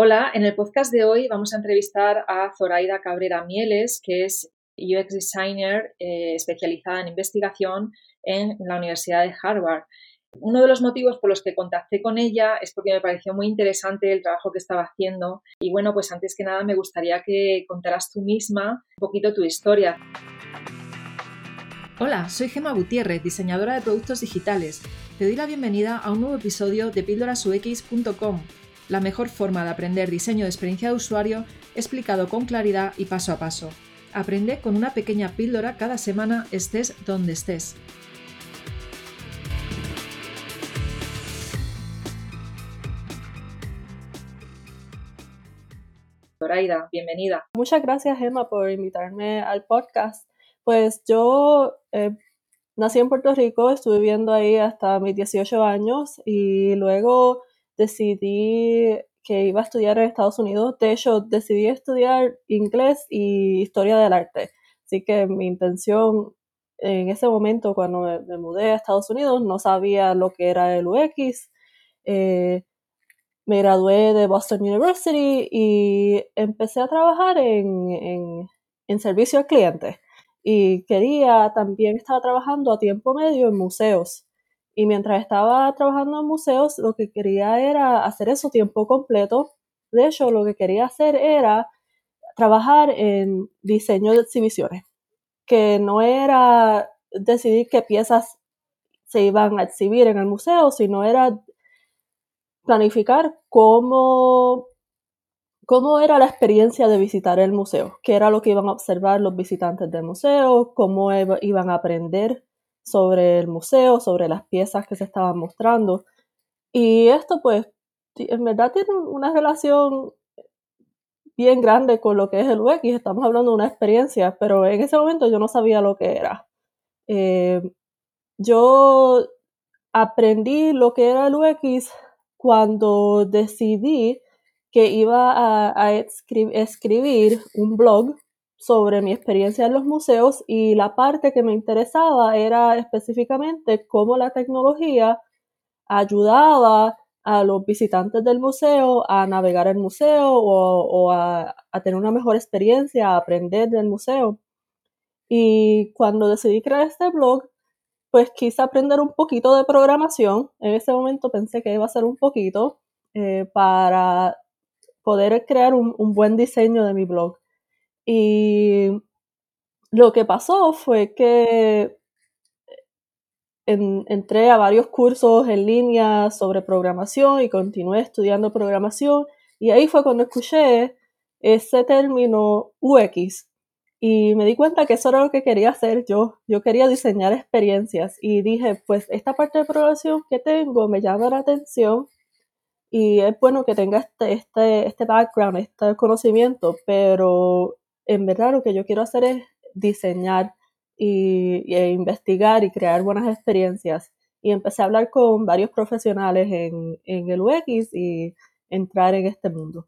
Hola, en el podcast de hoy vamos a entrevistar a Zoraida Cabrera Mieles, que es UX Designer eh, especializada en investigación en la Universidad de Harvard. Uno de los motivos por los que contacté con ella es porque me pareció muy interesante el trabajo que estaba haciendo y bueno, pues antes que nada me gustaría que contaras tú misma un poquito tu historia. Hola, soy Gemma Gutiérrez, diseñadora de productos digitales. Te doy la bienvenida a un nuevo episodio de píldorasux.com la mejor forma de aprender diseño de experiencia de usuario explicado con claridad y paso a paso. Aprende con una pequeña píldora cada semana estés donde estés. Zoraida, bienvenida. Muchas gracias, Emma, por invitarme al podcast. Pues yo eh, nací en Puerto Rico, estuve viviendo ahí hasta mis 18 años y luego decidí que iba a estudiar en Estados Unidos. De hecho, decidí estudiar inglés y historia del arte. Así que mi intención en ese momento, cuando me, mudé a Estados Unidos, no sabía lo que era el UX. Eh, me gradué de Boston University y empecé a trabajar en, en servicio al cliente. Y quería, también estaba trabajando a tiempo medio en museos. Y mientras estaba trabajando en museos, lo que quería era hacer eso tiempo completo. De hecho, lo que quería hacer era trabajar en diseño de exhibiciones, que no era decidir qué piezas se iban a exhibir en el museo, sino era planificar cómo, cómo era la experiencia de visitar el museo, qué era lo que iban a observar los visitantes del museo, cómo iban a aprender sobre el museo, sobre las piezas que se estaban mostrando. Y esto pues en verdad tiene una relación bien grande con lo que es el UX. Estamos hablando de una experiencia, pero en ese momento yo no sabía lo que era. Eh, yo aprendí lo que era el UX cuando decidí que iba a, escribir un blog sobre mi experiencia en los museos y la parte que me interesaba era específicamente cómo la tecnología ayudaba a los visitantes del museo a navegar el museo o, a, tener una mejor experiencia, a aprender del museo. Y cuando decidí crear este blog, pues quise aprender un poquito de programación. En ese momento pensé que iba a ser un poquito eh, para poder crear un buen diseño de mi blog. Y lo que pasó fue que entré a varios cursos en línea sobre programación y continué estudiando programación y ahí fue cuando escuché ese término UX y me di cuenta que eso era lo que quería hacer yo. Yo quería diseñar experiencias y dije, pues esta parte de programación que tengo me llama la atención y es bueno que tenga este, este, este background, este conocimiento, pero en verdad lo que yo quiero hacer es diseñar y, e investigar y crear buenas experiencias. Y empecé a hablar con varios profesionales en, el UX y entrar en este mundo.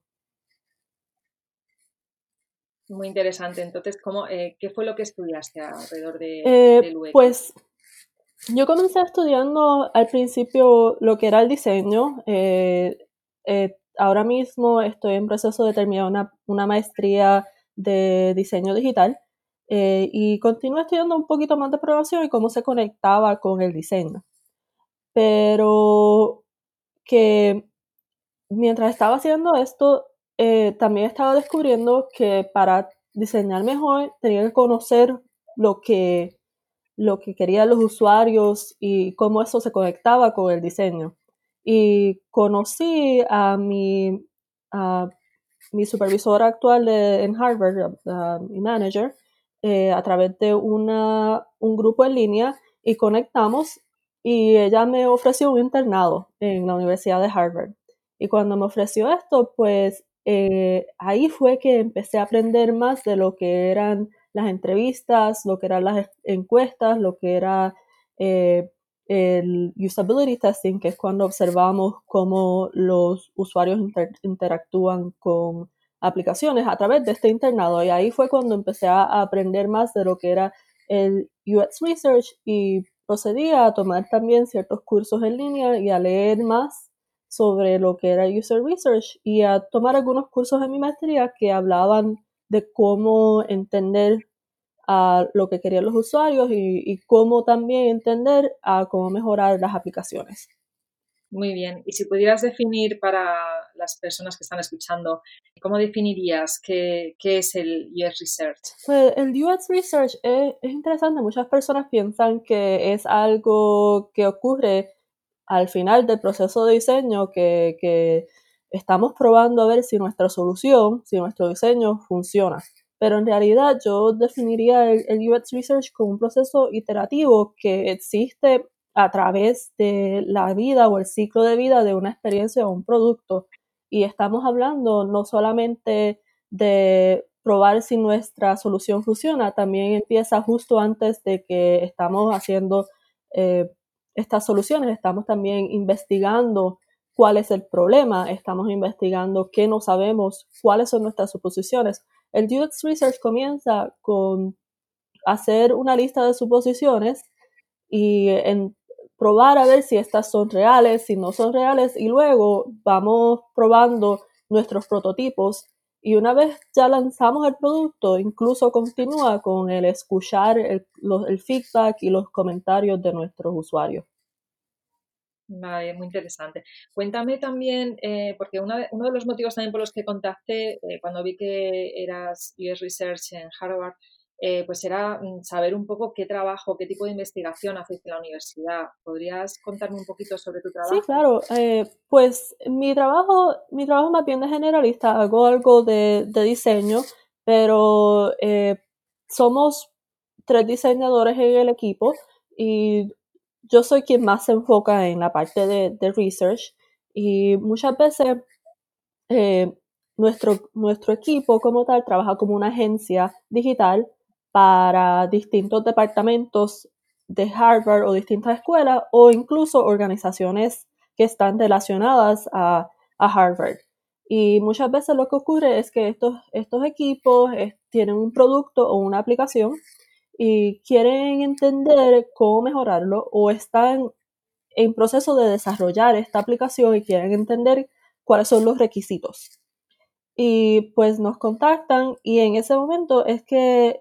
Muy interesante. Entonces, ¿cómo, eh, ¿qué fue lo que estudiaste alrededor de, eh, del UX? Pues yo comencé estudiando al principio lo que era el diseño. Eh, ahora mismo estoy en proceso de terminar una, una maestría de diseño digital eh, y continué estudiando un poquito más de programación y cómo se conectaba con el diseño. Pero que mientras estaba haciendo esto, eh, también estaba descubriendo que para diseñar mejor tenía que conocer lo que, lo que querían los usuarios y cómo eso se conectaba con el diseño. Y conocí a mi mi supervisora actual en Harvard, mi manager, eh, a través de una, un grupo en línea y conectamos y ella me ofreció un internado en la Universidad de Harvard. Y cuando me ofreció esto, pues eh, ahí fue que empecé a aprender más de lo que eran las entrevistas, lo que eran las encuestas, lo que era eh, el usability testing, que es cuando observamos cómo los usuarios interactúan con aplicaciones a través de este internado. Y ahí fue cuando empecé a aprender más de lo que era el UX Research y procedí a tomar también ciertos cursos en línea y a leer más sobre lo que era user research y a tomar algunos cursos en mi maestría que hablaban de cómo entender a lo que querían los usuarios y, y cómo también entender a cómo mejorar las aplicaciones. Muy bien. Y si pudieras definir para las personas que están escuchando, ¿cómo definirías qué, es el UX Research? Pues el UX Research es, interesante. Muchas personas piensan que es algo que ocurre al final del proceso de diseño, que, que estamos probando a ver si nuestra solución, si nuestro diseño funciona. Pero en realidad yo definiría el, el UX Research como un proceso iterativo que existe a través de la vida o el ciclo de vida de una experiencia o un producto. Y estamos hablando no solamente de probar si nuestra solución funciona, también empieza justo antes de que estamos haciendo eh, estas soluciones, estamos también investigando cuál es el problema, estamos investigando qué no sabemos, cuáles son nuestras suposiciones. El UX Research comienza con hacer una lista de suposiciones y en probar a ver si estas son reales, si no son reales y luego vamos probando nuestros prototipos y una vez ya lanzamos el producto, incluso continúa con el escuchar el, feedback y los comentarios de nuestros usuarios. Vale, muy interesante. Cuéntame también, eh, porque uno de los motivos también por los que contacté eh, cuando vi que eras US Research en Harvard eh, pues era mm, saber un poco qué trabajo, qué tipo de investigación haces en la universidad. ¿Podrías contarme un poquito sobre tu trabajo? Sí, claro. Pues mi trabajo, mi trabajo más bien de generalista, hago algo de, diseño, pero somos tres diseñadores en el equipo y yo soy quien más se enfoca en la parte de, research y muchas veces nuestro, nuestro equipo como tal trabaja como una agencia digital para distintos departamentos de Harvard o distintas escuelas o incluso organizaciones que están relacionadas a, Harvard. Y muchas veces lo que ocurre es que estos, estos equipos eh, tienen un producto o una aplicación y quieren entender cómo mejorarlo o están en proceso de desarrollar esta aplicación y quieren entender cuáles son los requisitos. Y pues nos contactan y en ese momento es que,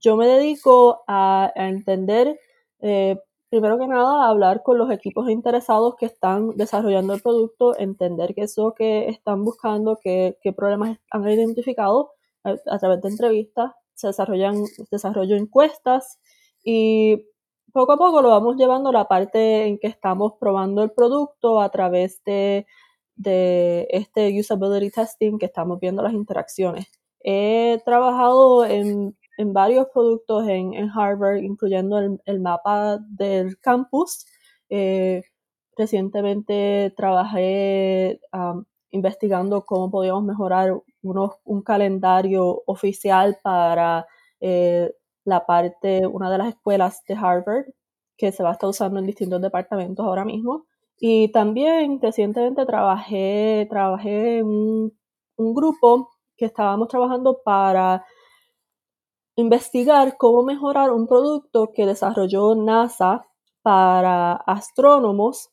yo me dedico a, entender, eh, primero que nada, a hablar con los equipos interesados que están desarrollando el producto, entender qué es lo que están buscando, qué, qué problemas han identificado a, través de entrevistas, se desarrollan, desarrollo encuestas y poco a poco lo vamos llevando a la parte en que estamos probando el producto a través de de este usability testing que estamos viendo las interacciones. He trabajado en, varios productos en, Harvard, incluyendo el, mapa del campus. Eh, recientemente trabajé investigando cómo podíamos mejorar un calendario oficial para eh, la parte, una de las escuelas de Harvard, que se va a estar usando en distintos departamentos ahora mismo. Y también recientemente trabajé, trabajé en un, grupo que estábamos trabajando para investigar cómo mejorar un producto que desarrolló NASA para astrónomos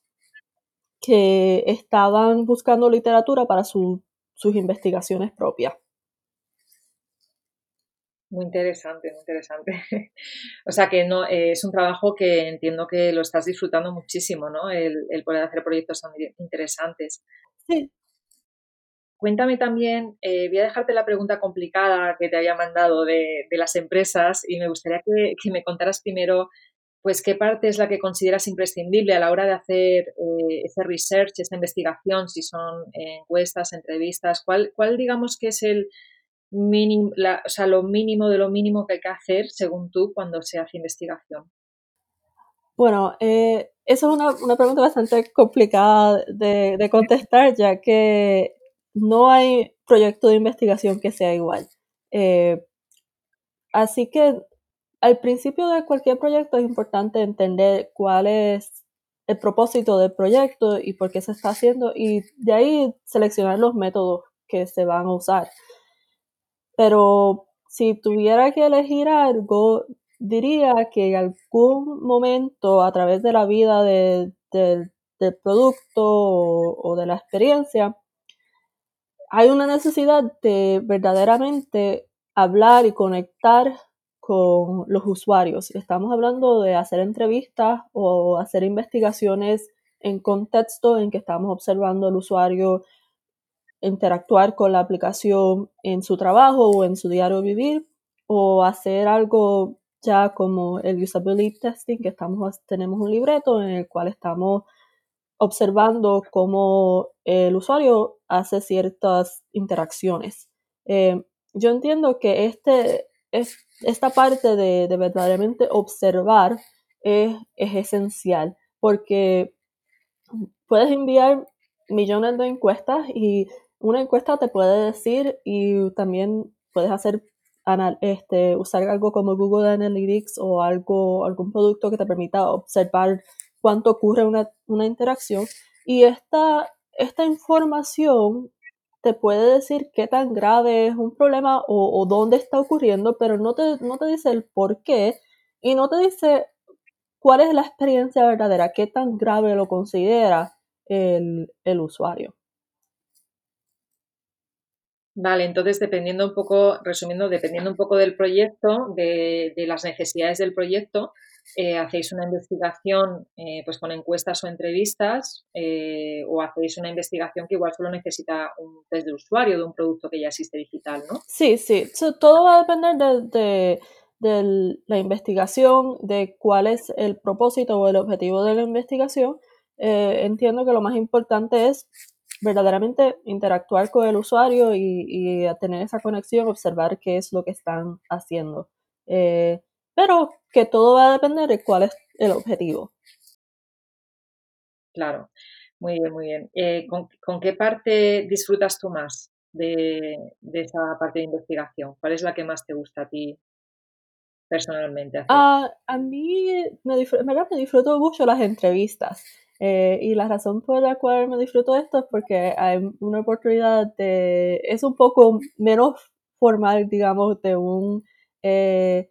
que estaban buscando literatura para sus investigaciones propias. Muy interesante, muy interesante. o sea que no eh, es un trabajo que entiendo que lo estás disfrutando muchísimo, ¿no? El, poder hacer proyectos tan interesantes. Sí. Cuéntame también, eh, voy a dejarte la pregunta complicada que te había mandado de, las empresas y me gustaría que, me contaras primero, pues, qué parte es la que consideras imprescindible a la hora de hacer eh, ese research, esa investigación, si son encuestas, entrevistas, cuál, cuál digamos que es el, mínimo, o sea, lo mínimo de lo mínimo que hay que hacer, según tú, cuando se hace investigación? Bueno, eh, eso es una, pregunta bastante complicada de, contestar, ya que no hay proyecto de investigación que sea igual. Eh, así que al principio de cualquier proyecto es importante entender cuál es el propósito del proyecto y por qué se está haciendo y de ahí seleccionar los métodos que se van a usar. Pero si tuviera que elegir algo, diría que en algún momento a través de la vida del producto o, de la experiencia, hay una necesidad de verdaderamente hablar y conectar con los usuarios. Estamos hablando de hacer entrevistas o hacer investigaciones en contexto en que estamos observando al usuario interactuar con la aplicación en su trabajo o en su diario vivir o hacer algo ya como el usability testing que estamos tenemos un libreto en el cual estamos observando cómo el usuario hace ciertas interacciones. Eh, yo entiendo que este, es, esta parte de, verdaderamente observar es, es esencial porque puedes enviar millones de encuestas y una encuesta te puede decir y también puedes hacer este, usar algo como Google Analytics o algo, algún producto que te permita observar cuánto ocurre una, una interacción. Y esta, esta información te puede decir qué tan grave es un problema o, dónde está ocurriendo, pero no te, no te dice el por qué y no te dice cuál es la experiencia verdadera, qué tan grave lo considera el, el usuario. Vale, entonces dependiendo un poco, resumiendo, dependiendo un poco del proyecto, de, las necesidades del proyecto, eh, hacéis una investigación pues con encuestas o entrevistas eh, o hacéis una investigación que igual solo necesita un test de usuario de un producto que ya existe digital, ¿no? Sí, sí, todo va a depender de, de, la investigación, de cuál es el propósito o el objetivo de la investigación. entiendo que lo más importante es verdaderamente interactuar con el usuario y, tener esa conexión, observar qué es lo que están haciendo. Eh, pero que todo va a depender de cuál es el objetivo. Claro, muy bien, muy bien. Eh, ¿con, qué parte disfrutas tú más de, esa parte de investigación? ¿Cuál es la que más te gusta a ti personalmente? Ah, a mí me, me disfruto mucho las entrevistas. Eh, y la razón por la cual me disfruto esto es porque hay una oportunidad de, es un poco menos formal, digamos, de un, eh,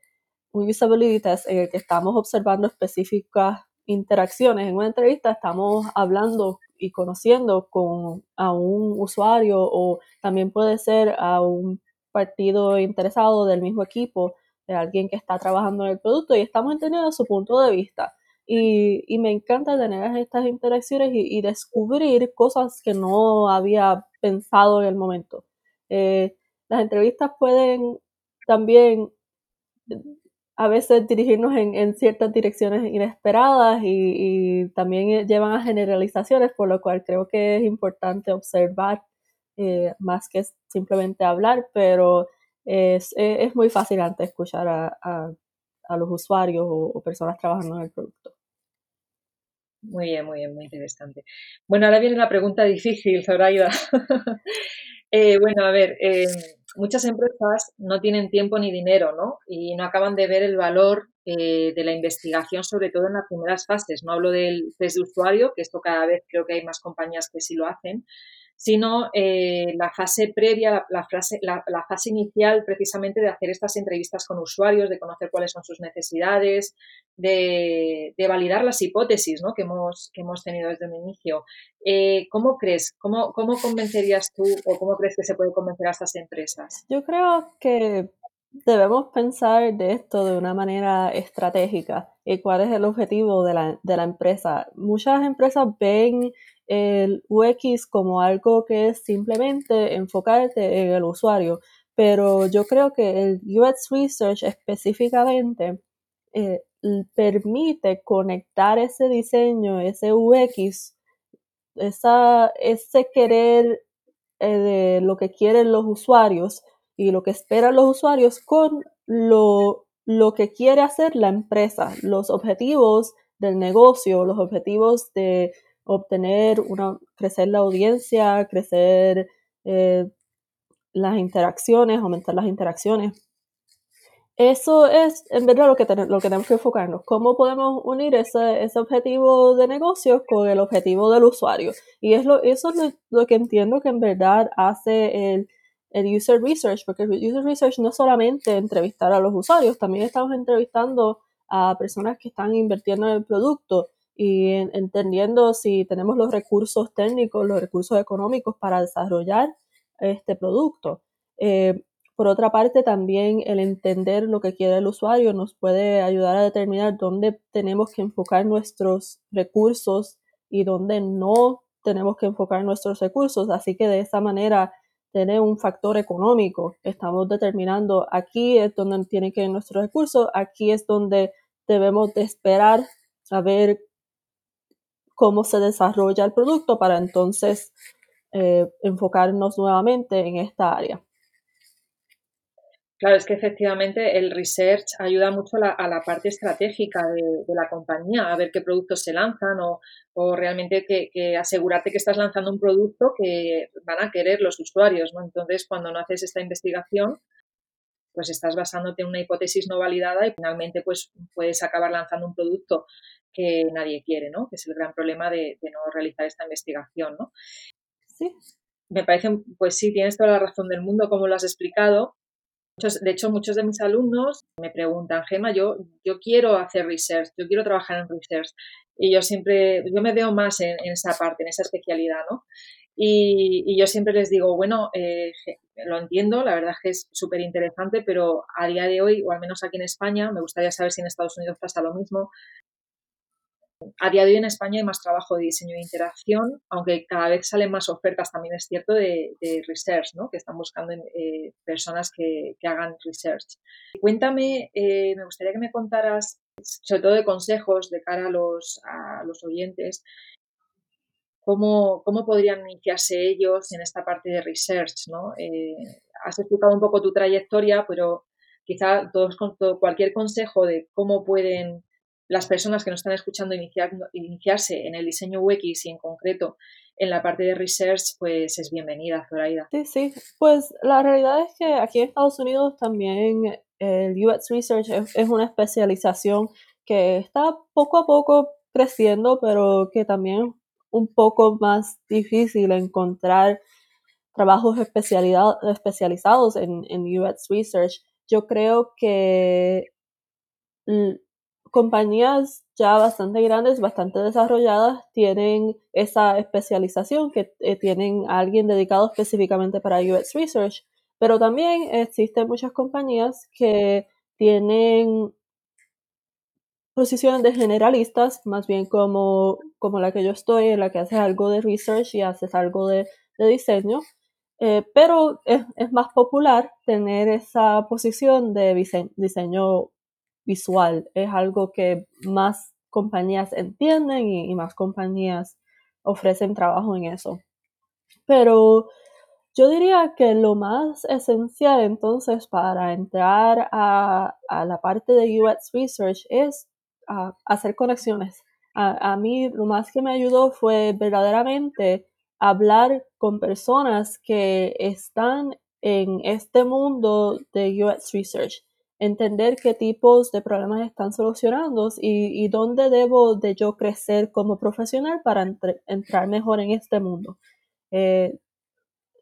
un usability test en el que estamos observando específicas interacciones. En una entrevista estamos hablando y conociendo con, a un usuario o también puede ser a un partido interesado del mismo equipo, de alguien que está trabajando en el producto y estamos entendiendo su punto de vista. Y, me encanta tener estas interacciones y, descubrir cosas que no había pensado en el momento. Eh, las entrevistas pueden también a veces dirigirnos en, ciertas direcciones inesperadas y, también llevan a generalizaciones, por lo cual creo que es importante observar eh, más que simplemente hablar, pero es, muy fácil antes escuchar a, los usuarios o personas trabajando en el producto. Muy bien, muy bien, muy interesante. Bueno, ahora viene la pregunta difícil, Zoraida. eh, bueno, a ver, eh, muchas empresas no tienen tiempo ni dinero, ¿no? Y no acaban de ver el valor eh, de la investigación, sobre todo en las primeras fases. No hablo del test de usuario, que esto cada vez creo que hay más compañías que sí lo hacen, sino eh, la fase previa, la, fase, la, fase inicial precisamente de hacer estas entrevistas con usuarios, de conocer cuáles son sus necesidades, de, validar las hipótesis ¿no? que, hemos, que hemos tenido desde el inicio. Eh, ¿Cómo crees? Cómo, ¿Cómo convencerías tú o cómo crees que se puede convencer a estas empresas? Yo creo que debemos pensar de esto de una manera estratégica y cuál es el objetivo de la, de la empresa. Muchas empresas ven el UX como algo que es simplemente enfocarte en el usuario, pero yo creo que el UX Research específicamente eh, permite conectar ese diseño, ese UX, esa, ese querer eh, de lo que quieren los usuarios y lo que esperan los usuarios con lo, lo que quiere hacer la empresa, los objetivos del negocio, los objetivos de obtener una, crecer la audiencia, crecer eh, las interacciones, aumentar las interacciones. Eso es en verdad lo que, lo que tenemos que enfocarnos. ¿Cómo podemos unir ese, ese, objetivo de negocio con el objetivo del usuario? Y es lo, eso es lo, que entiendo que en verdad hace el, el, user research, porque el user research no es solamente entrevistar a los usuarios, también estamos entrevistando a personas que están invirtiendo en el producto y entendiendo si tenemos los recursos técnicos, los recursos económicos para desarrollar este producto. Eh, por otra parte, también el entender lo que quiere el usuario nos puede ayudar a determinar dónde tenemos que enfocar nuestros recursos y dónde no tenemos que enfocar nuestros recursos. Así que de esa manera tener un factor económico. Estamos determinando aquí es donde tienen que ir nuestros recursos, aquí es donde debemos de esperar a ver cómo se desarrolla el producto para entonces eh, enfocarnos nuevamente en esta área. Claro, es que efectivamente el research ayuda mucho a la, parte estratégica de, la compañía, a ver qué productos se lanzan o, realmente que, asegurarte que estás lanzando un producto que van a querer los usuarios, ¿no? Entonces, cuando no haces esta investigación, pues estás basándote en una hipótesis no validada y finalmente pues puedes acabar lanzando un producto que nadie quiere, ¿no? Que es el gran problema de, de no realizar esta investigación, ¿no? Sí. Me parece, pues sí, tienes toda la razón del mundo, como lo has explicado, de hecho, muchos de mis alumnos me preguntan, Gema, yo, yo quiero hacer research, yo quiero trabajar en research. Y yo siempre, yo me veo más en, esa parte, en esa especialidad, ¿no? Y, yo siempre les digo, bueno, eh, lo entiendo, la verdad es que es súper interesante, pero a día de hoy, o al menos aquí en España, me gustaría saber si en Estados Unidos pasa lo mismo, a día de hoy en España hay más trabajo de diseño de interacción, aunque cada vez salen más ofertas, también es cierto, de, research, ¿no? que están buscando eh, personas que, hagan research. Cuéntame, eh, me gustaría que me contaras, sobre todo de consejos de cara a los, a los oyentes, cómo, cómo podrían iniciarse ellos en esta parte de research. ¿no? Eh, has explicado un poco tu trayectoria, pero quizá todos, cualquier consejo de cómo pueden las personas que nos están escuchando iniciarse en el diseño UX y en concreto en la parte de research, pues es bienvenida, Zoraida. Sí, sí. Pues la realidad es que aquí en Estados Unidos también el UX Research es, una especialización que está poco a poco creciendo, pero que también un poco más difícil encontrar trabajos especializados en, en UX Research. Yo creo que compañías ya bastante grandes, bastante desarrolladas, tienen esa especialización, que eh, tienen a alguien dedicado específicamente para UX Research, pero también existen muchas compañías que tienen posiciones de generalistas, más bien como, como la que yo estoy, en la que haces algo de research y haces algo de, diseño, eh, pero es, más popular tener esa posición de diseño visual. Es algo que más compañías entienden y, más compañías ofrecen trabajo en eso. Pero yo diría que lo más esencial entonces para entrar a, la parte de UX Research es hacer conexiones. A, a, mí lo más que me ayudó fue verdaderamente hablar con personas que están en este mundo de UX Research entender qué tipos de problemas están solucionando y, dónde debo de yo crecer como profesional para entrar mejor en este mundo. Eh,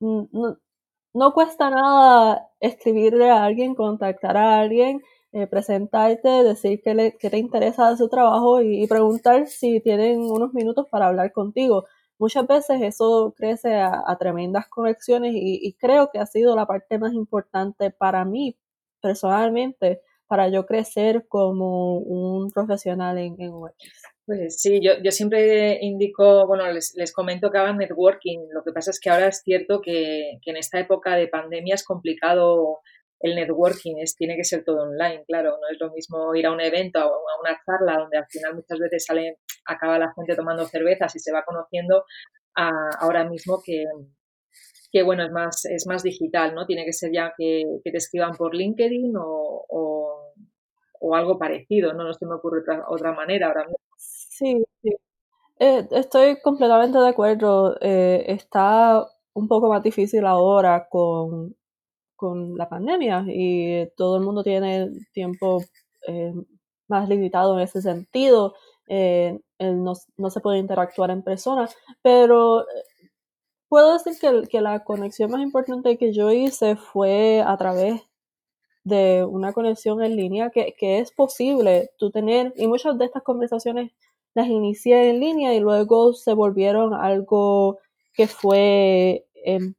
no, cuesta nada escribirle a alguien, contactar a alguien, eh, presentarte, decir que, te interesa de su trabajo y, preguntar si tienen unos minutos para hablar contigo. Muchas veces eso crece a, tremendas conexiones y, y, creo que ha sido la parte más importante para mí personalmente para yo crecer como un profesional en, UX? Pues sí, yo, yo siempre indico, bueno, les, les, comento que hagan networking. Lo que pasa es que ahora es cierto que, que en esta época de pandemia es complicado el networking, es, tiene que ser todo online, claro, no es lo mismo ir a un evento o a una charla donde al final muchas veces sale, acaba la gente tomando cervezas y se va conociendo a, ahora mismo que, que bueno, es más, es más digital, ¿no? Tiene que ser ya que, te escriban por LinkedIn o, algo parecido, ¿no? No se me ocurre otra, otra manera ahora mismo. Sí, sí. Eh, estoy completamente de acuerdo. Eh, está un poco más difícil ahora con, la pandemia y todo el mundo tiene tiempo eh, más limitado en ese sentido. no, no, se puede interactuar en persona, pero puedo decir que, que, la conexión más importante que yo hice fue a través de una conexión en línea que, que es posible tú tener, y muchas de estas conversaciones las inicié en línea y luego se volvieron algo que fue en,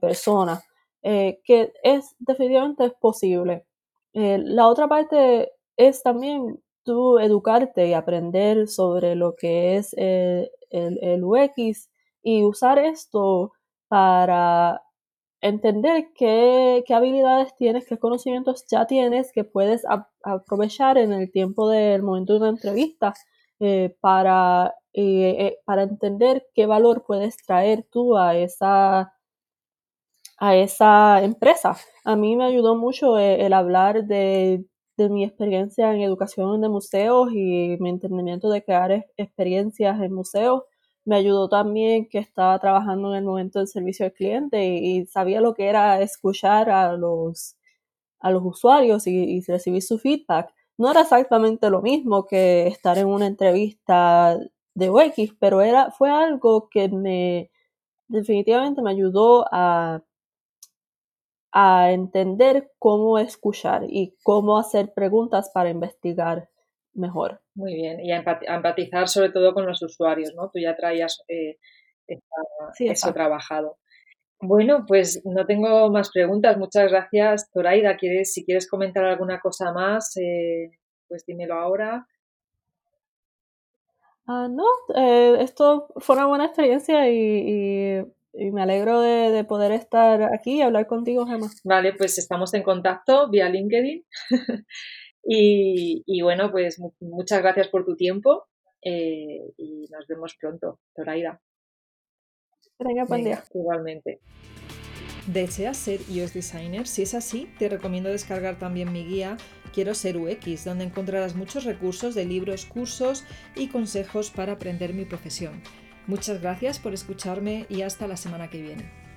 persona, eh, que es definitivamente es posible. Eh, la otra parte es también tú educarte y aprender sobre lo que es el, el UX y usar esto para entender qué, habilidades tienes, qué conocimientos ya tienes que puedes aprovechar en el tiempo del momento de una entrevista eh, para, eh, eh, para entender qué valor puedes traer tú a esa, a esa empresa. A mí me ayudó mucho el, hablar de, de, mi experiencia en educación de museos y mi entendimiento de crear experiencias en museos me ayudó también que estaba trabajando en el momento del servicio al cliente y, sabía lo que era escuchar a los, a los usuarios y, recibir su feedback. No era exactamente lo mismo que estar en una entrevista de UX, pero era, fue algo que me definitivamente me ayudó a, a entender cómo escuchar y cómo hacer preguntas para investigar mejor. Muy bien, y a empatizar sobre todo con los usuarios, ¿no? Tú ya traías eh, eso trabajado. Bueno, pues no tengo más preguntas. Muchas gracias, Toraida. ¿Quieres, si quieres comentar alguna cosa más, eh, pues dímelo ahora. Ah, no, eh, esto fue una buena experiencia y, me alegro de, de, poder estar aquí y hablar contigo, Gemma. Vale, pues estamos en contacto vía LinkedIn. Y, bueno, pues muchas gracias por tu tiempo eh, y nos vemos pronto, Zoraida. Venga, buen día. Igualmente. ¿Deseas ser iOS designer? Si es así, te recomiendo descargar también mi guía Quiero ser UX, donde encontrarás muchos recursos de libros, cursos y consejos para aprender mi profesión. Muchas gracias por escucharme y hasta la semana que viene.